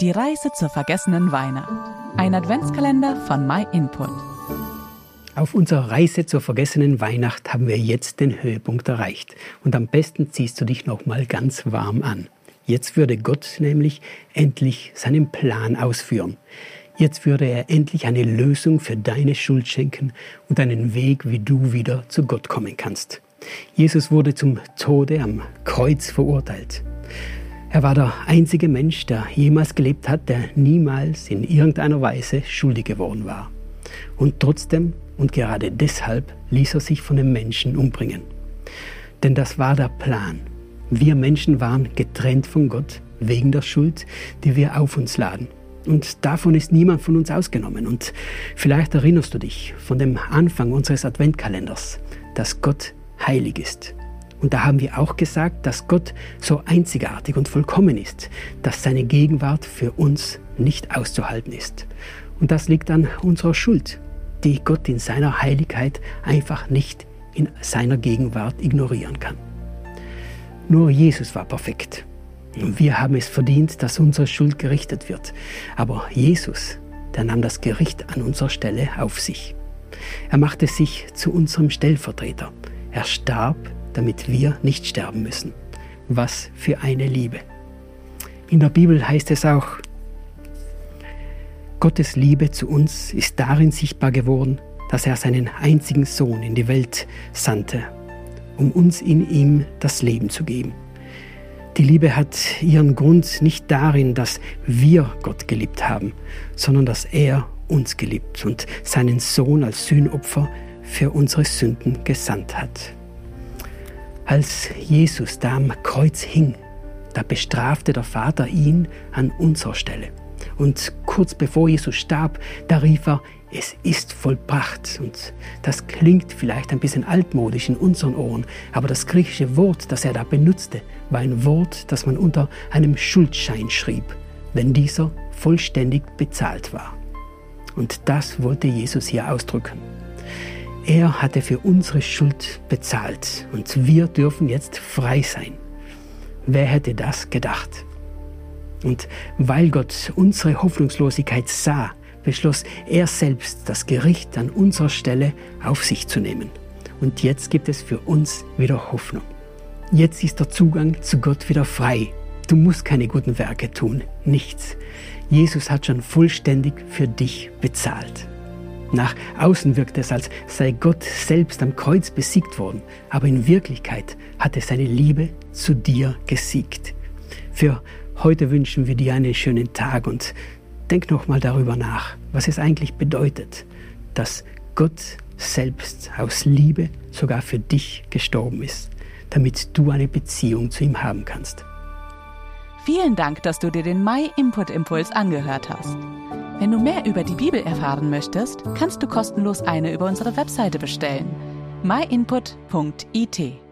Die Reise zur vergessenen Weihnacht. Ein Adventskalender von MyInput. Auf unserer Reise zur vergessenen Weihnacht haben wir jetzt den Höhepunkt erreicht. Und am besten ziehst du dich nochmal ganz warm an. Jetzt würde Gott nämlich endlich seinen Plan ausführen. Jetzt würde er endlich eine Lösung für deine Schuld schenken und einen Weg, wie du wieder zu Gott kommen kannst. Jesus wurde zum Tode am Kreuz verurteilt. Er war der einzige Mensch, der jemals gelebt hat, der niemals in irgendeiner Weise schuldig geworden war. Und trotzdem und gerade deshalb ließ er sich von den Menschen umbringen. Denn das war der Plan. Wir Menschen waren getrennt von Gott wegen der Schuld, die wir auf uns laden. Und davon ist niemand von uns ausgenommen. Und vielleicht erinnerst du dich von dem Anfang unseres Adventkalenders, dass Gott heilig ist. Und da haben wir auch gesagt, dass Gott so einzigartig und vollkommen ist, dass seine Gegenwart für uns nicht auszuhalten ist. Und das liegt an unserer Schuld, die Gott in seiner Heiligkeit einfach nicht in seiner Gegenwart ignorieren kann. Nur Jesus war perfekt. Und wir haben es verdient, dass unsere Schuld gerichtet wird. Aber Jesus, der nahm das Gericht an unserer Stelle auf sich. Er machte sich zu unserem Stellvertreter. Er starb damit wir nicht sterben müssen. Was für eine Liebe. In der Bibel heißt es auch, Gottes Liebe zu uns ist darin sichtbar geworden, dass er seinen einzigen Sohn in die Welt sandte, um uns in ihm das Leben zu geben. Die Liebe hat ihren Grund nicht darin, dass wir Gott geliebt haben, sondern dass er uns geliebt und seinen Sohn als Sühnopfer für unsere Sünden gesandt hat. Als Jesus da am Kreuz hing, da bestrafte der Vater ihn an unserer Stelle. Und kurz bevor Jesus starb, da rief er, es ist vollbracht. Und das klingt vielleicht ein bisschen altmodisch in unseren Ohren, aber das griechische Wort, das er da benutzte, war ein Wort, das man unter einem Schuldschein schrieb, wenn dieser vollständig bezahlt war. Und das wollte Jesus hier ausdrücken. Er hatte für unsere Schuld bezahlt und wir dürfen jetzt frei sein. Wer hätte das gedacht? Und weil Gott unsere Hoffnungslosigkeit sah, beschloss er selbst, das Gericht an unserer Stelle auf sich zu nehmen. Und jetzt gibt es für uns wieder Hoffnung. Jetzt ist der Zugang zu Gott wieder frei. Du musst keine guten Werke tun, nichts. Jesus hat schon vollständig für dich bezahlt. Nach außen wirkt es, als sei Gott selbst am Kreuz besiegt worden, aber in Wirklichkeit hat er seine Liebe zu dir gesiegt. Für heute wünschen wir dir einen schönen Tag und denk nochmal darüber nach, was es eigentlich bedeutet, dass Gott selbst aus Liebe sogar für dich gestorben ist, damit du eine Beziehung zu ihm haben kannst. Vielen Dank, dass du dir den My Input Impuls angehört hast. Wenn du mehr über die Bibel erfahren möchtest, kannst du kostenlos eine über unsere Webseite bestellen. myinput.it